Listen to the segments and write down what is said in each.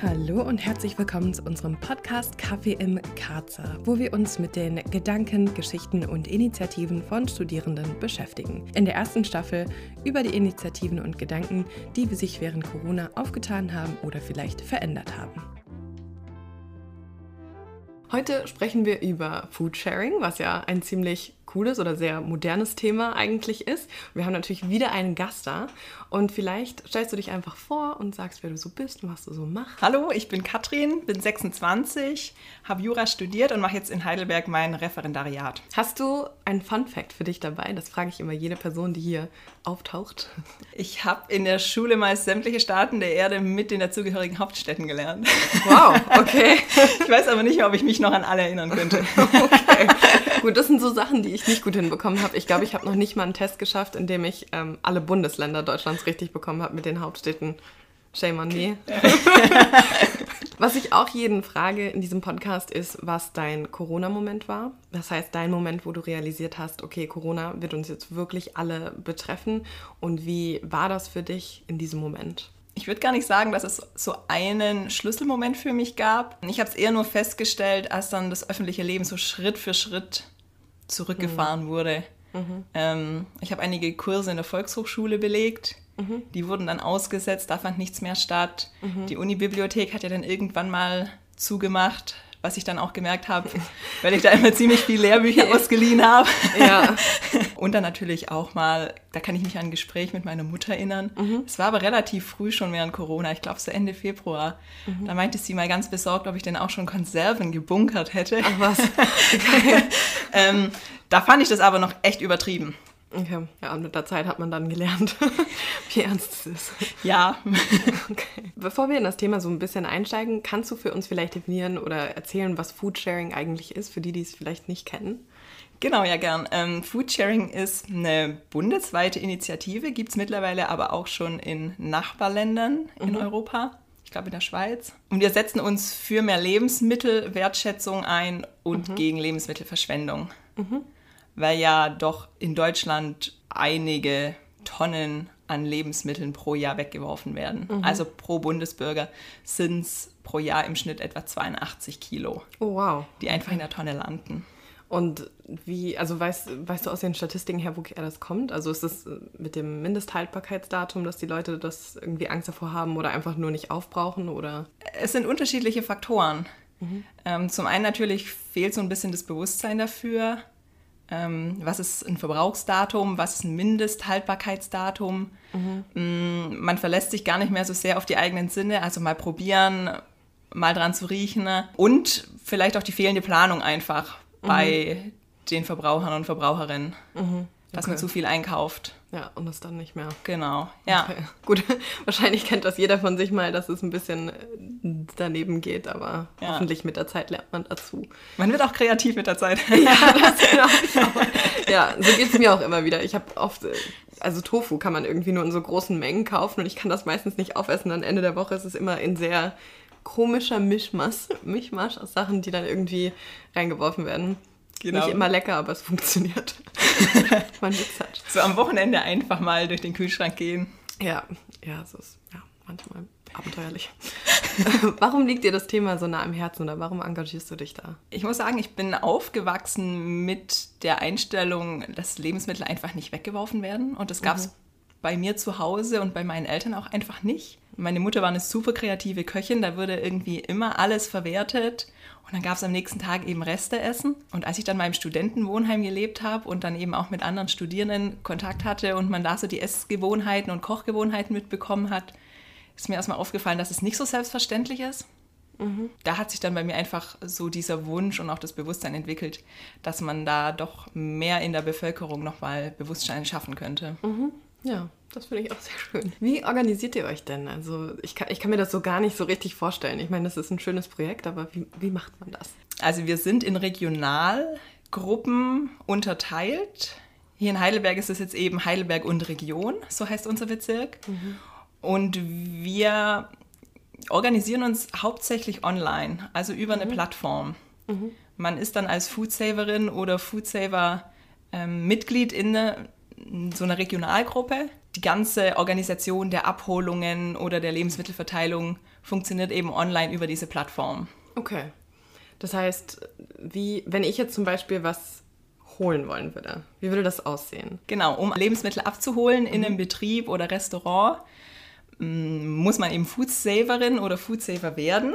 Hallo und herzlich willkommen zu unserem Podcast Kaffee im Karzer, wo wir uns mit den Gedanken, Geschichten und Initiativen von Studierenden beschäftigen. In der ersten Staffel über die Initiativen und Gedanken, die sich während Corona aufgetan haben oder vielleicht verändert haben. Heute sprechen wir über Foodsharing, was ja ein ziemlich cooles oder sehr modernes Thema eigentlich ist. Wir haben natürlich wieder einen Gast da und vielleicht stellst du dich einfach vor und sagst, wer du so bist und was du so machst. Hallo, ich bin Katrin, bin 26, habe Jura studiert und mache jetzt in Heidelberg mein Referendariat. Hast du einen Fun Fact für dich dabei? Das frage ich immer jede Person, die hier auftaucht. Ich habe in der Schule mal sämtliche Staaten der Erde mit den dazugehörigen Hauptstädten gelernt. Wow, okay. Ich weiß aber nicht mehr, ob ich mich noch an alle erinnern könnte. Okay. Gut, das sind so Sachen, die ich nicht gut hinbekommen habe. Ich glaube, ich habe noch nicht mal einen Test geschafft, in dem ich ähm, alle Bundesländer Deutschlands richtig bekommen habe mit den Hauptstädten. Shame on me. was ich auch jeden frage in diesem Podcast ist, was dein Corona-Moment war. Das heißt, dein Moment, wo du realisiert hast, okay, Corona wird uns jetzt wirklich alle betreffen. Und wie war das für dich in diesem Moment? Ich würde gar nicht sagen, dass es so einen Schlüsselmoment für mich gab. Ich habe es eher nur festgestellt, als dann das öffentliche Leben so Schritt für Schritt zurückgefahren mhm. wurde. Mhm. Ähm, ich habe einige Kurse in der Volkshochschule belegt. Mhm. Die wurden dann ausgesetzt, da fand nichts mehr statt. Mhm. Die Unibibliothek hat ja dann irgendwann mal zugemacht was ich dann auch gemerkt habe, weil ich da immer ziemlich viel Lehrbücher ausgeliehen habe. Ja. Und dann natürlich auch mal, da kann ich mich an ein Gespräch mit meiner Mutter erinnern. Mhm. Es war aber relativ früh schon während Corona, ich glaube so Ende Februar. Mhm. Da meinte sie mal ganz besorgt, ob ich denn auch schon Konserven gebunkert hätte. Ach was. ähm, da fand ich das aber noch echt übertrieben. Okay. Ja, und mit der Zeit hat man dann gelernt, wie ernst es ist. Ja. Okay. Bevor wir in das Thema so ein bisschen einsteigen, kannst du für uns vielleicht definieren oder erzählen, was Foodsharing eigentlich ist, für die, die es vielleicht nicht kennen? Genau, ja gern. Ähm, Foodsharing ist eine bundesweite Initiative, gibt es mittlerweile aber auch schon in Nachbarländern in mhm. Europa. Ich glaube in der Schweiz. Und wir setzen uns für mehr Lebensmittelwertschätzung ein und mhm. gegen Lebensmittelverschwendung. Mhm weil ja doch in Deutschland einige Tonnen an Lebensmitteln pro Jahr weggeworfen werden. Mhm. Also pro Bundesbürger sind es pro Jahr im Schnitt etwa 82 Kilo, oh, wow. die einfach in der Tonne landen. Und wie, also weißt, weißt du aus den Statistiken her, woher das kommt? Also ist es mit dem Mindesthaltbarkeitsdatum, dass die Leute das irgendwie Angst davor haben oder einfach nur nicht aufbrauchen? Oder? Es sind unterschiedliche Faktoren. Mhm. Ähm, zum einen natürlich fehlt so ein bisschen das Bewusstsein dafür, ähm, was ist ein Verbrauchsdatum, was ist ein Mindesthaltbarkeitsdatum. Mhm. Mm, man verlässt sich gar nicht mehr so sehr auf die eigenen Sinne, also mal probieren, mal dran zu riechen und vielleicht auch die fehlende Planung einfach mhm. bei den Verbrauchern und Verbraucherinnen, mhm. dass man zu viel einkauft. Ja, und das dann nicht mehr. Genau, ja. Okay. Gut, wahrscheinlich kennt das jeder von sich mal, dass es ein bisschen äh, daneben geht, aber ja. hoffentlich mit der Zeit lernt man dazu. Man wird auch kreativ mit der Zeit. ja, das auch. Ja, so geht es mir auch immer wieder. Ich habe oft, äh, also Tofu kann man irgendwie nur in so großen Mengen kaufen und ich kann das meistens nicht aufessen. Am Ende der Woche ist es immer in sehr komischer Mischmasch, Mischmasch aus Sachen, die dann irgendwie reingeworfen werden. Genau. Nicht immer lecker, aber es funktioniert. Man Witz hat. So am Wochenende einfach mal durch den Kühlschrank gehen. Ja, ja, so ist ja manchmal abenteuerlich. warum liegt dir das Thema so nah am Herzen oder warum engagierst du dich da? Ich muss sagen, ich bin aufgewachsen mit der Einstellung, dass Lebensmittel einfach nicht weggeworfen werden. Und das gab es mhm. bei mir zu Hause und bei meinen Eltern auch einfach nicht. Meine Mutter war eine super kreative Köchin, da wurde irgendwie immer alles verwertet und dann gab es am nächsten Tag eben Resteessen. Und als ich dann mal im Studentenwohnheim gelebt habe und dann eben auch mit anderen Studierenden Kontakt hatte und man da so die Essgewohnheiten und Kochgewohnheiten mitbekommen hat, ist mir erstmal aufgefallen, dass es nicht so selbstverständlich ist. Mhm. Da hat sich dann bei mir einfach so dieser Wunsch und auch das Bewusstsein entwickelt, dass man da doch mehr in der Bevölkerung nochmal Bewusstsein schaffen könnte. Mhm. Ja, das finde ich auch sehr schön. Wie organisiert ihr euch denn? Also ich kann, ich kann mir das so gar nicht so richtig vorstellen. Ich meine, das ist ein schönes Projekt, aber wie, wie macht man das? Also wir sind in Regionalgruppen unterteilt. Hier in Heidelberg ist es jetzt eben Heidelberg und Region, so heißt unser Bezirk. Mhm. Und wir organisieren uns hauptsächlich online, also über mhm. eine Plattform. Mhm. Man ist dann als Foodsaverin oder Foodsaver ähm, Mitglied in, eine, so einer Regionalgruppe. Die ganze Organisation der Abholungen oder der Lebensmittelverteilung funktioniert eben online über diese Plattform. Okay. Das heißt, wie, wenn ich jetzt zum Beispiel was holen wollen würde, wie würde das aussehen? Genau, um Lebensmittel abzuholen in einem Betrieb oder Restaurant, mm, muss man eben Foodsaverin oder Foodsaver werden.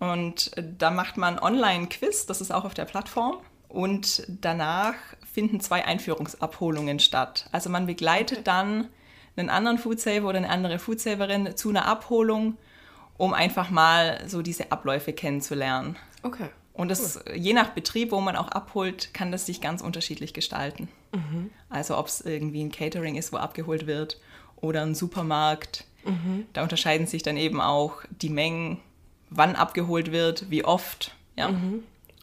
Und da macht man Online-Quiz, das ist auch auf der Plattform. Und danach finden zwei Einführungsabholungen statt. Also man begleitet dann einen anderen Foodsaver oder eine andere Foodsaverin zu einer Abholung, um einfach mal so diese Abläufe kennenzulernen. Okay. Und das, je nach Betrieb, wo man auch abholt, kann das sich ganz unterschiedlich gestalten. Also ob es irgendwie ein Catering ist, wo abgeholt wird, oder ein Supermarkt. Da unterscheiden sich dann eben auch die Mengen, wann abgeholt wird, wie oft. Ja.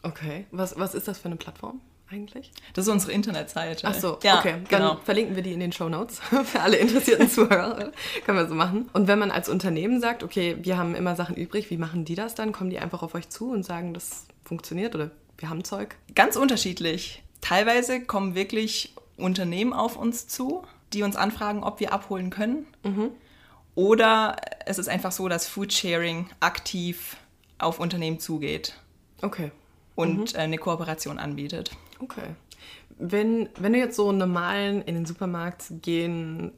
Okay. Was, was ist das für eine Plattform eigentlich? Das ist unsere Internetseite. Ach so, ja, okay. Dann genau. verlinken wir die in den Show Notes für alle interessierten Zuhörer. Können wir so machen. Und wenn man als Unternehmen sagt, okay, wir haben immer Sachen übrig, wie machen die das dann? Kommen die einfach auf euch zu und sagen, das funktioniert oder wir haben Zeug? Ganz unterschiedlich. Teilweise kommen wirklich Unternehmen auf uns zu, die uns anfragen, ob wir abholen können. Oder es ist einfach so, dass Foodsharing aktiv auf Unternehmen zugeht Okay. Und äh, eine Kooperation anbietet. Okay. Wenn, wenn du jetzt so einen normalen in den Supermarkt gehen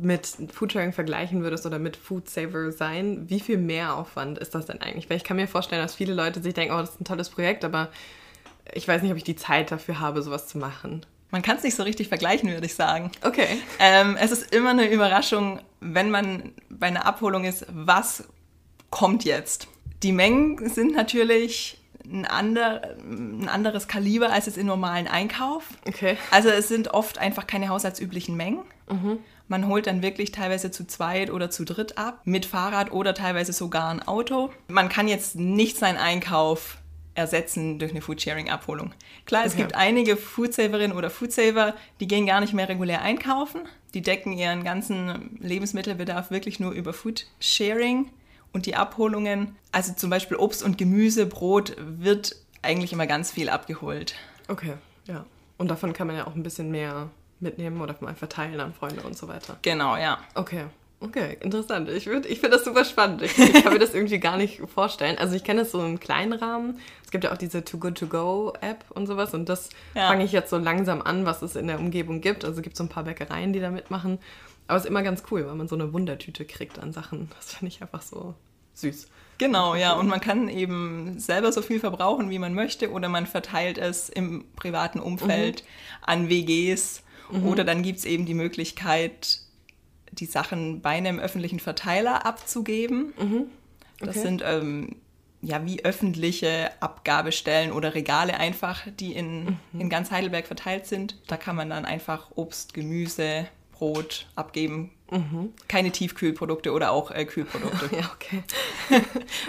mit Foodsharing vergleichen würdest oder mit Food Saver sein, wie viel mehr Aufwand ist das denn eigentlich? Weil ich kann mir vorstellen, dass viele Leute sich denken, oh, das ist ein tolles Projekt, aber ich weiß nicht, ob ich die Zeit dafür habe, sowas zu machen. Man kann es nicht so richtig vergleichen, würde ich sagen. Okay. Ähm, es ist immer eine Überraschung, wenn man bei einer Abholung ist, was kommt jetzt. Die Mengen sind natürlich ein, ander, ein anderes Kaliber als es im normalen Einkauf. Okay. Also es sind oft einfach keine haushaltsüblichen Mengen. Man holt dann wirklich teilweise zu zweit oder zu dritt ab, mit Fahrrad oder teilweise sogar ein Auto. Man kann jetzt nicht seinen Einkauf ersetzen durch eine Foodsharing-Abholung. Klar, es Okay. gibt einige Foodsaverinnen oder Foodsaver, die gehen gar nicht mehr regulär einkaufen. Die decken ihren ganzen Lebensmittelbedarf wirklich nur über Foodsharing und die Abholungen. Also zum Beispiel Obst und Gemüse, Brot wird eigentlich immer ganz viel abgeholt. Okay, ja. Und davon kann man ja auch ein bisschen mehr mitnehmen oder mal verteilen an Freunde und so weiter. Genau, ja. Okay. Okay, interessant. Ich, würd- ich finde das super spannend. Ich, ich kann mir das irgendwie gar nicht vorstellen. Also ich kenne das so im kleinen Rahmen. Es gibt ja auch diese Too Good To Go App und sowas. Und das Ja. fange ich jetzt so langsam an, was es in der Umgebung gibt. Also es gibt so ein paar Bäckereien, die da mitmachen. Aber es ist immer ganz cool, weil man so eine Wundertüte kriegt an Sachen. Das finde ich einfach so süß. Genau, ja. Und man kann eben selber so viel verbrauchen, wie man möchte, oder man verteilt es im privaten Umfeld an WGs. Oder dann gibt es eben die Möglichkeit, die Sachen bei einem öffentlichen Verteiler abzugeben. Das Okay. sind ähm, ja wie öffentliche Abgabestellen oder Regale einfach, die in, in ganz Heidelberg verteilt sind. Da kann man dann einfach Obst, Gemüse, Brot abgeben. Keine Tiefkühlprodukte oder auch äh, Kühlprodukte. Ja, okay.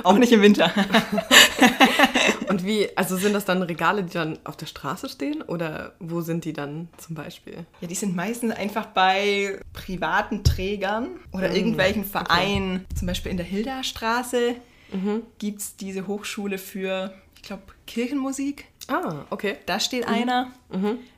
Auch nicht im Winter. Und wie, also sind das dann Regale, die dann auf der Straße stehen? Oder wo sind die dann zum Beispiel? Ja, die sind meistens einfach bei privaten Trägern oder irgendwelchen Vereinen. Zum Beispiel in der Hildastraße gibt es diese Hochschule für, ich glaube, Kirchenmusik. Ah, okay. Da steht einer.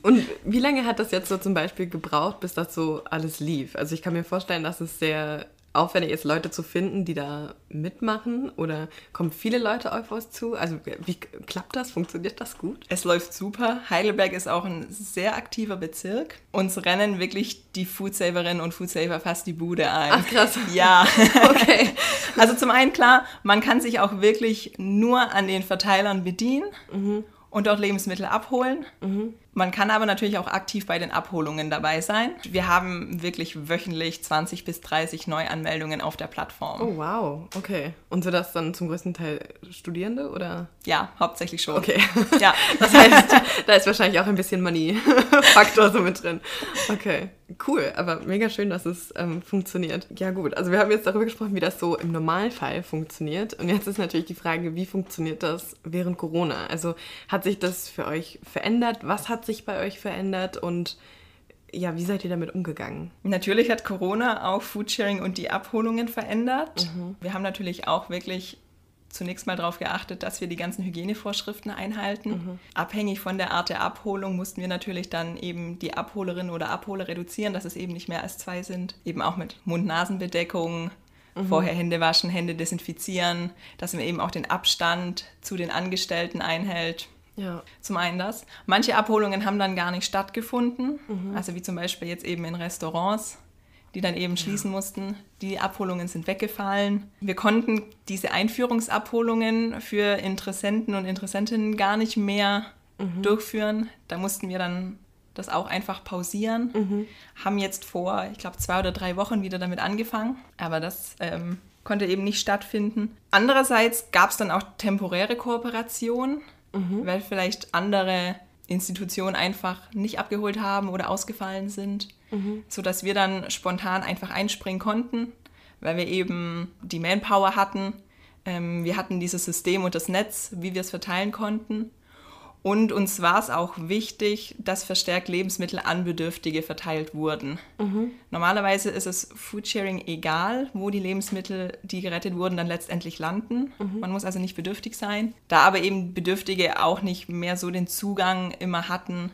Und wie lange hat das jetzt so zum Beispiel gebraucht, bis das so alles lief? Also ich kann mir vorstellen, dass es sehr aufwendig ist, Leute zu finden, die da mitmachen. Oder kommen viele Leute auf euch zu? Also wie klappt das? Funktioniert das gut? Es läuft super. Heidelberg ist auch ein sehr aktiver Bezirk. Uns rennen wirklich die Foodsaverinnen und Foodsaver fast die Bude ein. Ach, krass. Ja. Okay. Also zum einen klar, man kann sich auch wirklich nur an den Verteilern bedienen und dort Lebensmittel abholen. Man kann aber natürlich auch aktiv bei den Abholungen dabei sein. Wir haben wirklich wöchentlich 20 bis 30 Neuanmeldungen auf der Plattform. Oh, wow. Okay. Und sind das dann zum größten Teil Studierende oder? Ja, hauptsächlich schon. Okay. Ja. Das heißt, da ist wahrscheinlich auch ein bisschen Money-Faktor so mit drin. Okay, cool, aber mega schön, dass es ähm, funktioniert. Ja gut, also wir haben jetzt darüber gesprochen, wie das so im Normalfall funktioniert. Und jetzt ist natürlich die Frage, wie funktioniert das während Corona? Also hat sich das für euch verändert? Was hat sich bei euch verändert? Und ja, wie seid ihr damit umgegangen? Natürlich hat Corona auch Foodsharing und die Abholungen verändert. Wir haben natürlich auch wirklich zunächst mal darauf geachtet, dass wir die ganzen Hygienevorschriften einhalten. Mhm. Abhängig von der Art der Abholung mussten wir natürlich dann eben die Abholerin oder Abholer reduzieren, dass es eben nicht mehr als zwei sind. Eben auch mit Mund-Nasen-Bedeckung, mhm. vorher Hände waschen, Hände desinfizieren, dass man eben auch den Abstand zu den Angestellten einhält. Ja. Zum einen das. Manche Abholungen haben dann gar nicht stattgefunden, mhm. also wie zum Beispiel jetzt eben in Restaurants die dann eben schließen ja. mussten. Die Abholungen sind weggefallen. Wir konnten diese Einführungsabholungen für Interessenten und Interessentinnen gar nicht mehr mhm. durchführen. Da mussten wir dann das auch einfach pausieren. Mhm. Haben jetzt vor, ich glaube, zwei oder drei Wochen wieder damit angefangen. Aber das ähm, konnte eben nicht stattfinden. Andererseits gab es dann auch temporäre Kooperationen, mhm. weil vielleicht andere Institutionen einfach nicht abgeholt haben oder ausgefallen sind mhm. sodass wir dann spontan einfach einspringen konnten, weil wir eben die Manpower hatten. Ähm, wir hatten dieses System und das Netz, wie wir es verteilen konnten. Und uns war es auch wichtig, dass verstärkt Lebensmittel an Bedürftige verteilt wurden. Mhm. Normalerweise ist es Foodsharing egal, wo die Lebensmittel, die gerettet wurden, dann letztendlich landen. Mhm. Man muss also nicht bedürftig sein. Da aber eben Bedürftige auch nicht mehr so den Zugang immer hatten,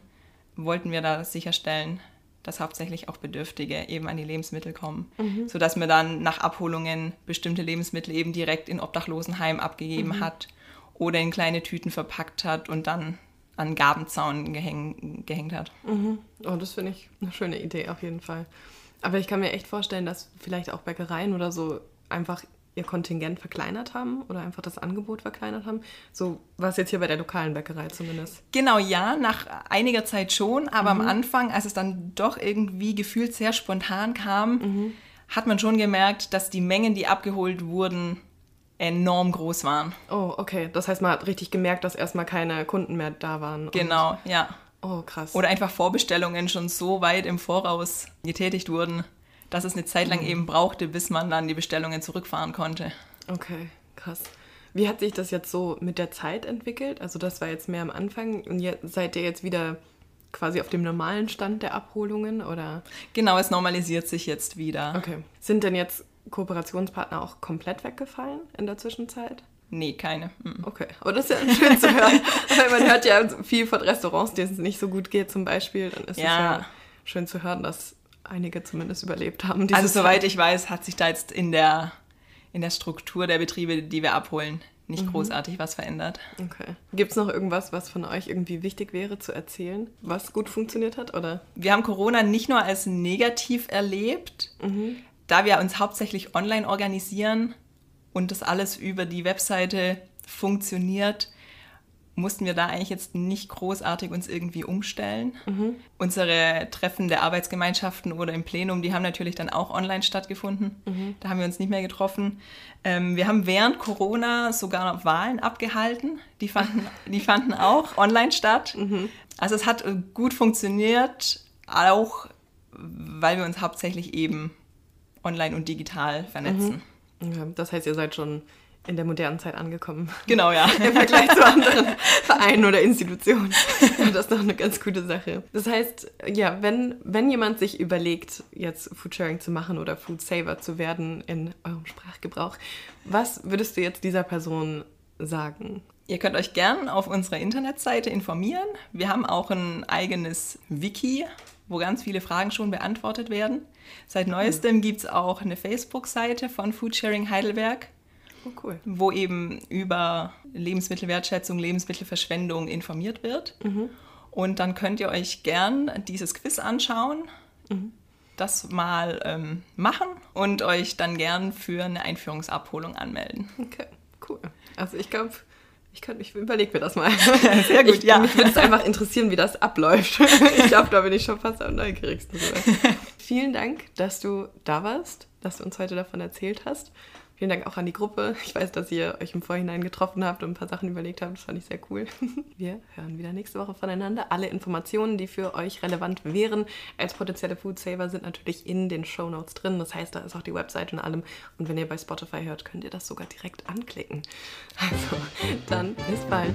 wollten wir da sicherstellen, dass hauptsächlich auch Bedürftige eben an die Lebensmittel kommen, mhm. sodass man dann nach Abholungen bestimmte Lebensmittel eben direkt in Obdachlosenheim abgegeben mhm. hat oder in kleine Tüten verpackt hat und dann an Gabenzaun gehäng, gehängt hat. Mhm. Oh, das finde ich eine schöne Idee auf jeden Fall. Aber ich kann mir echt vorstellen, dass vielleicht auch Bäckereien oder so einfach ihr Kontingent verkleinert haben oder einfach das Angebot verkleinert haben. So war es jetzt hier bei der lokalen Bäckerei zumindest. Genau, ja, nach einiger Zeit schon, aber mhm. am Anfang, als es dann doch irgendwie gefühlt sehr spontan kam, mhm. hat man schon gemerkt, dass die Mengen, die abgeholt wurden, enorm groß waren. Oh, okay. Das heißt, man hat richtig gemerkt, dass erstmal keine Kunden mehr da waren. Genau, ja. Oh, krass. Oder einfach Vorbestellungen schon so weit im Voraus getätigt wurden, dass es eine Zeit lang mhm. eben brauchte, bis man dann die Bestellungen zurückfahren konnte. Okay, krass. Wie hat sich das jetzt so mit der Zeit entwickelt? Also das war jetzt mehr am Anfang und jetzt, seid ihr jetzt wieder quasi auf dem normalen Stand der Abholungen oder? Genau, es normalisiert sich jetzt wieder. Okay. Sind denn jetzt Kooperationspartner auch komplett weggefallen in der Zwischenzeit? Nee, keine. Mhm. Okay, aber das ist ja schön zu hören. Weil man hört ja viel von Restaurants, denen es nicht so gut geht zum Beispiel. Dann ist ja. es ja schön zu hören, dass einige zumindest überlebt haben. Also soweit ich weiß, hat sich da jetzt in der, in der Struktur der Betriebe, die wir abholen, nicht mhm. großartig was verändert. Okay. Gibt es noch irgendwas, was von euch irgendwie wichtig wäre zu erzählen, was gut funktioniert hat? Oder? Wir haben Corona nicht nur als negativ erlebt, mhm. Da wir uns hauptsächlich online organisieren und das alles über die Webseite funktioniert, mussten wir da eigentlich jetzt nicht großartig uns irgendwie umstellen. Mhm. Unsere Treffen der Arbeitsgemeinschaften oder im Plenum, die haben natürlich dann auch online stattgefunden. Mhm. Da haben wir uns nicht mehr getroffen. Ähm, wir haben während Corona sogar noch Wahlen abgehalten. Die fanden, die fanden auch online statt. Mhm. Also es hat gut funktioniert, auch weil wir uns hauptsächlich eben online und digital vernetzen. Mhm. Ja, das heißt, ihr seid schon in der modernen Zeit angekommen. Genau, ja. Im Vergleich zu anderen Vereinen oder Institutionen. Und das ist doch eine ganz gute Sache. Das heißt, ja, wenn, wenn jemand sich überlegt, jetzt Foodsharing zu machen oder Food Saver zu werden in eurem Sprachgebrauch, was würdest du jetzt dieser Person sagen? Ihr könnt euch gern auf unserer Internetseite informieren. Wir haben auch ein eigenes Wiki, wo ganz viele Fragen schon beantwortet werden. Seit neuestem gibt es auch eine Facebook-Seite von Foodsharing Heidelberg. Oh, cool. Wo eben über Lebensmittelwertschätzung, Lebensmittelverschwendung informiert wird. Mhm. Und dann könnt ihr euch gern dieses Quiz anschauen, mhm. das mal ähm, machen und euch dann gern für eine Einführungsabholung anmelden. Okay, cool. Also ich glaube, ich, ich überlege mir das mal. Sehr gut, ich, ja. Mich würde es einfach interessieren, wie das abläuft. ich glaube, da bin ich schon fast am neugierigsten. Vielen Dank, dass du da warst, dass du uns heute davon erzählt hast. Vielen Dank auch an die Gruppe. Ich weiß, dass ihr euch im Vorhinein getroffen habt und ein paar Sachen überlegt habt. Das fand ich sehr cool. Wir hören wieder nächste Woche voneinander. Alle Informationen, die für euch relevant wären als potenzielle Food Saver, sind natürlich in den Show Notes drin. Das heißt, da ist auch die Website und allem. Und wenn ihr bei Spotify hört, könnt ihr das sogar direkt anklicken. Also, dann bis bald.